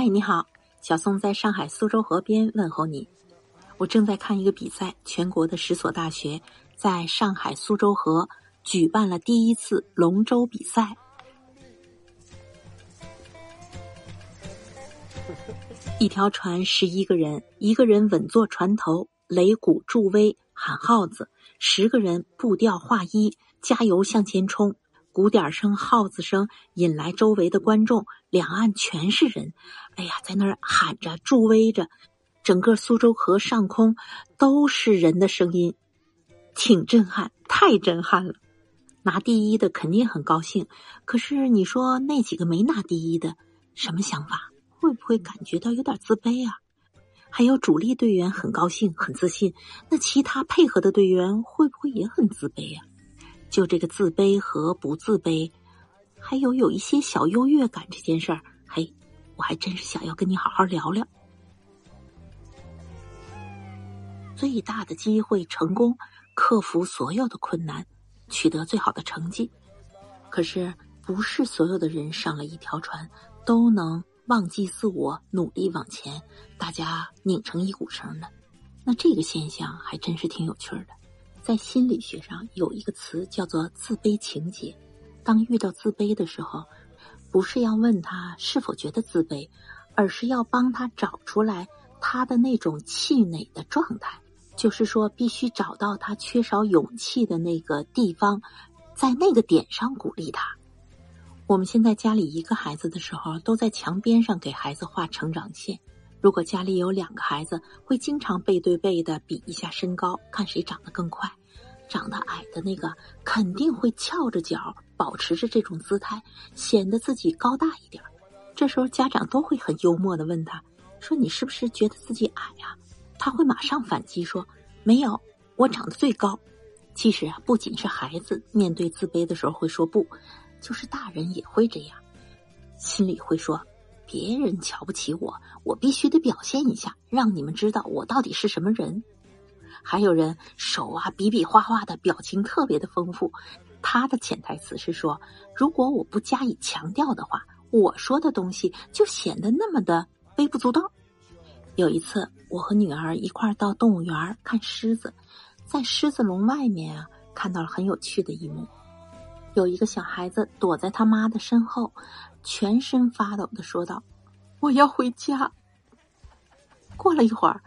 嗨，你好，小宋在上海苏州河边问候你。我正在看一个比赛，全国的十所大学在上海苏州河举办了第一次龙舟比赛。一条船十一个人，一个人稳坐船头，擂鼓助威，喊号子；十个人步调划一，加油向前冲。鼓点声、号子声引来周围的观众，两岸全是人。哎呀，在那儿喊着、助威着，整个苏州河上空都是人的声音，挺震撼，太震撼了。拿第一的肯定很高兴，可是你说那几个没拿第一的，什么想法？会不会感觉到有点自卑啊？还有主力队员很高兴、很自信，那其他配合的队员会不会也很自卑呀？就这个自卑和不自卑，还有有一些小优越感这件事儿，嘿，我还真是想要跟你好好聊聊。最大的机会，成功克服所有的困难，取得最好的成绩。可是，不是所有的人上了一条船都能忘记自我，努力往前，大家拧成一股绳的。那这个现象还真是挺有趣的。在心理学上有一个词叫做自卑情结。当遇到自卑的时候，不是要问他是否觉得自卑，而是要帮他找出来他的那种气馁的状态。就是说，必须找到他缺少勇气的那个地方，在那个点上鼓励他。我们现在家里一个孩子的时候，都在墙边上给孩子画成长线。如果家里有两个孩子，会经常背对背的比一下身高，看谁长得更快。长得矮的那个肯定会翘着脚，保持着这种姿态，显得自己高大一点。这时候家长都会很幽默的问他：“说你是不是觉得自己矮呀？”他会马上反击说：“没有，我长得最高。”其实啊，不仅是孩子面对自卑的时候会说不，就是大人也会这样，心里会说：“别人瞧不起我，我必须得表现一下，让你们知道我到底是什么人。”还有人手啊比比划划的表情特别的丰富，他的潜台词是说：如果我不加以强调的话，我说的东西就显得那么的微不足道。有一次，我和女儿一块儿到动物园看狮子，在狮子笼外面啊，看到了很有趣的一幕：有一个小孩子躲在他妈的身后，全身发抖的说道：“我要回家。”过了一会儿。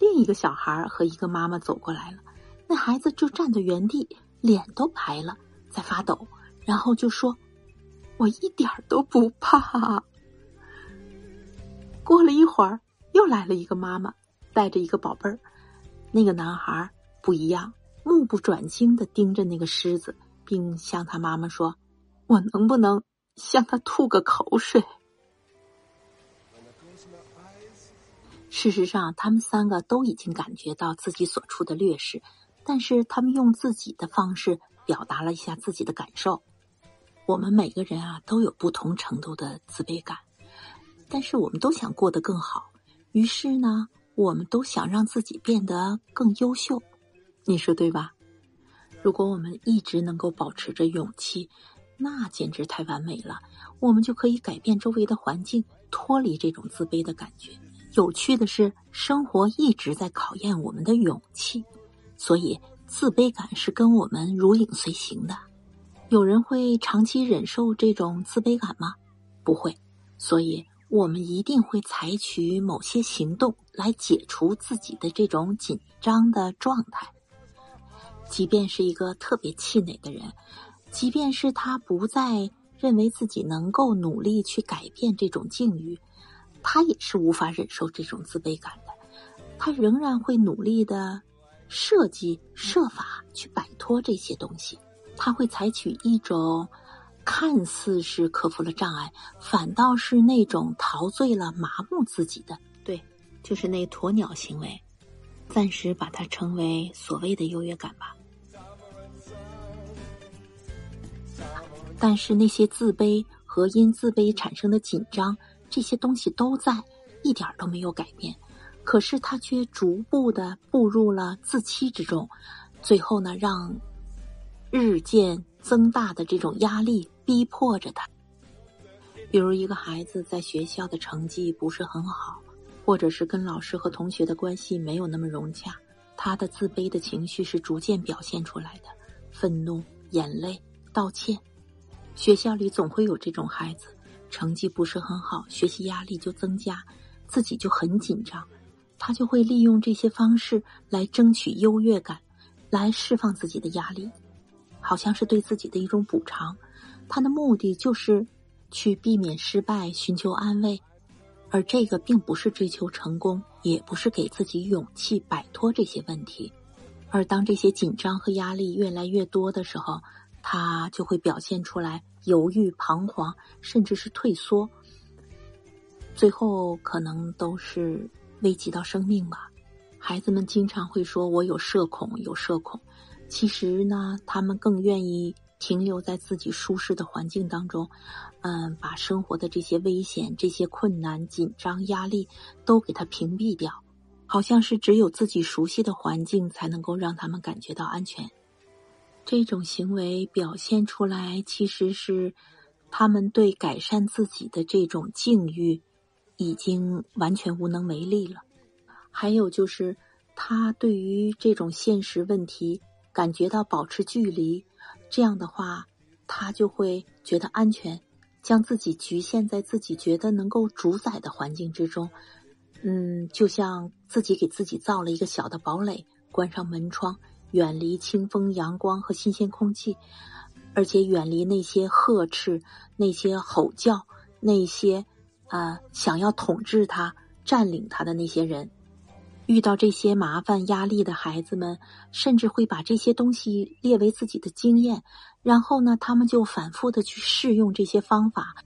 另一个小孩和一个妈妈走过来了，那孩子就站在原地，脸都白了，在发抖，然后就说：“我一点都不怕。”过了一会儿，又来了一个妈妈，带着一个宝贝儿。那个男孩不一样，目不转睛的盯着那个狮子，并向他妈妈说：“我能不能向他吐个口水？”事实上，他们三个都已经感觉到自己所处的劣势，但是他们用自己的方式表达了一下自己的感受。我们每个人啊都有不同程度的自卑感，但是我们都想过得更好，于是呢，我们都想让自己变得更优秀。你说对吧？如果我们一直能够保持着勇气，那简直太完美了。我们就可以改变周围的环境，脱离这种自卑的感觉。有趣的是，生活一直在考验我们的勇气，所以自卑感是跟我们如影随形的。有人会长期忍受这种自卑感吗？不会，所以我们一定会采取某些行动来解除自己的这种紧张的状态。即便是一个特别气馁的人，即便是他不再认为自己能够努力去改变这种境遇。他也是无法忍受这种自卑感的，他仍然会努力的设计设法去摆脱这些东西。他会采取一种看似是克服了障碍，反倒是那种陶醉了、麻木自己的，对，就是那鸵鸟行为。暂时把它称为所谓的优越感吧。但是那些自卑和因自卑产生的紧张。这些东西都在，一点都没有改变，可是他却逐步的步入了自欺之中，最后呢，让日渐增大的这种压力逼迫着他。比如一个孩子在学校的成绩不是很好，或者是跟老师和同学的关系没有那么融洽，他的自卑的情绪是逐渐表现出来的，愤怒、眼泪、道歉。学校里总会有这种孩子，成绩不是很好，学习压力就增加，自己就很紧张，他就会利用这些方式来争取优越感，来释放自己的压力，好像是对自己的一种补偿。他的目的就是去避免失败，寻求安慰，而这个并不是追求成功，也不是给自己勇气摆脱这些问题。而当这些紧张和压力越来越多的时候，他就会表现出来犹豫、彷徨，甚至是退缩，最后可能都是危及到生命吧。孩子们经常会说：“我有社恐，有社恐。”其实呢，他们更愿意。停留在自己舒适的环境当中，嗯，把生活的这些危险、这些困难、紧张、压力都给它屏蔽掉，好像是只有自己熟悉的环境才能够让他们感觉到安全。这种行为表现出来，其实是他们对改善自己的这种境遇已经完全无能为力了。还有就是，他对于这种现实问题感觉到保持距离。这样的话，他就会觉得安全，将自己局限在自己觉得能够主宰的环境之中。嗯，就像自己给自己造了一个小的堡垒，关上门窗，远离清风、阳光和新鲜空气，而且远离那些呵斥、那些吼叫、那些啊想要统治他、占领他的那些人。遇到这些麻烦、压力的孩子们，甚至会把这些东西列为自己的经验，然后呢，他们就反复的去试用这些方法。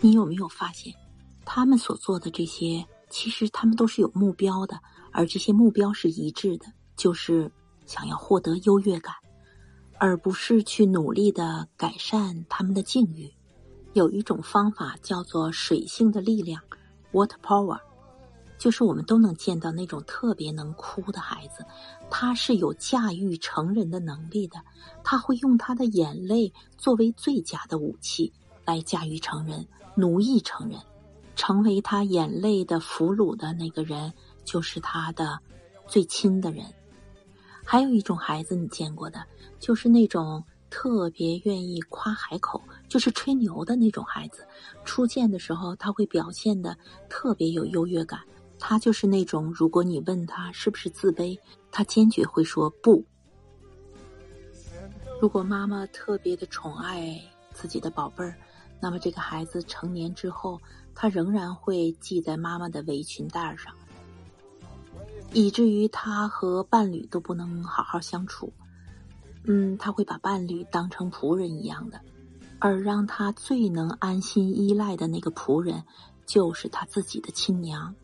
你有没有发现，他们所做的这些，其实他们都是有目标的，而这些目标是一致的，就是想要获得优越感，而不是去努力的改善他们的境遇。有一种方法叫做水性的力量。”（Water power？就是我们都能见到那种特别能哭的孩子，他是有驾驭成人的能力的，他会用他的眼泪作为最佳的武器来驾驭成人、奴役成人，成为他眼泪的俘虏的那个人，就是他的最亲的人。还有一种孩子你见过的，就是那种。特别愿意夸海口，就是吹牛的那种孩子。初见的时候，他会表现的特别有优越感。他就是那种，如果你问他是不是自卑，他坚决会说不。如果妈妈特别的宠爱自己的宝贝儿，那么这个孩子成年之后，他仍然会系在妈妈的围裙带上，以至于他和伴侣都不能好好相处。嗯，他会把伴侣当成仆人一样的，而让他最能安心依赖的那个仆人，就是他自己的亲娘。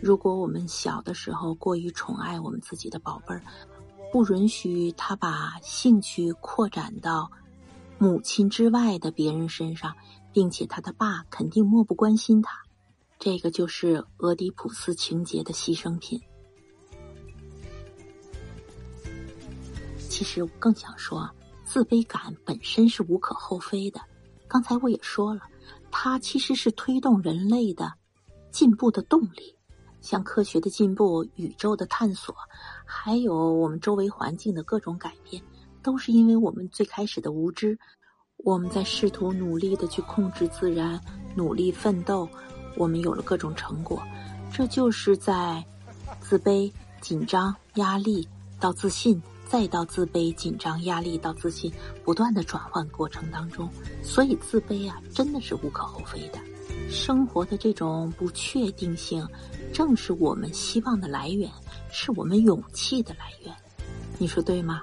如果我们小的时候过于宠爱我们自己的宝贝儿，不允许他把兴趣扩展到母亲之外的别人身上，并且他的爸肯定漠不关心他，这个就是俄狄浦斯情节的牺牲品。其实我更想说，自卑感本身是无可厚非的。刚才我也说了，它其实是推动人类的进步的动力。像科学的进步、宇宙的探索，还有我们周围环境的各种改变，都是因为我们最开始的无知。我们在试图努力的去控制自然，努力奋斗，我们有了各种成果。这就是在自卑、紧张、压力到自信。再到自卑、紧张、压力到自信，不断的转换过程当中，所以自卑啊，真的是无可厚非的。生活的这种不确定性，正是我们希望的来源，是我们勇气的来源。你说对吗？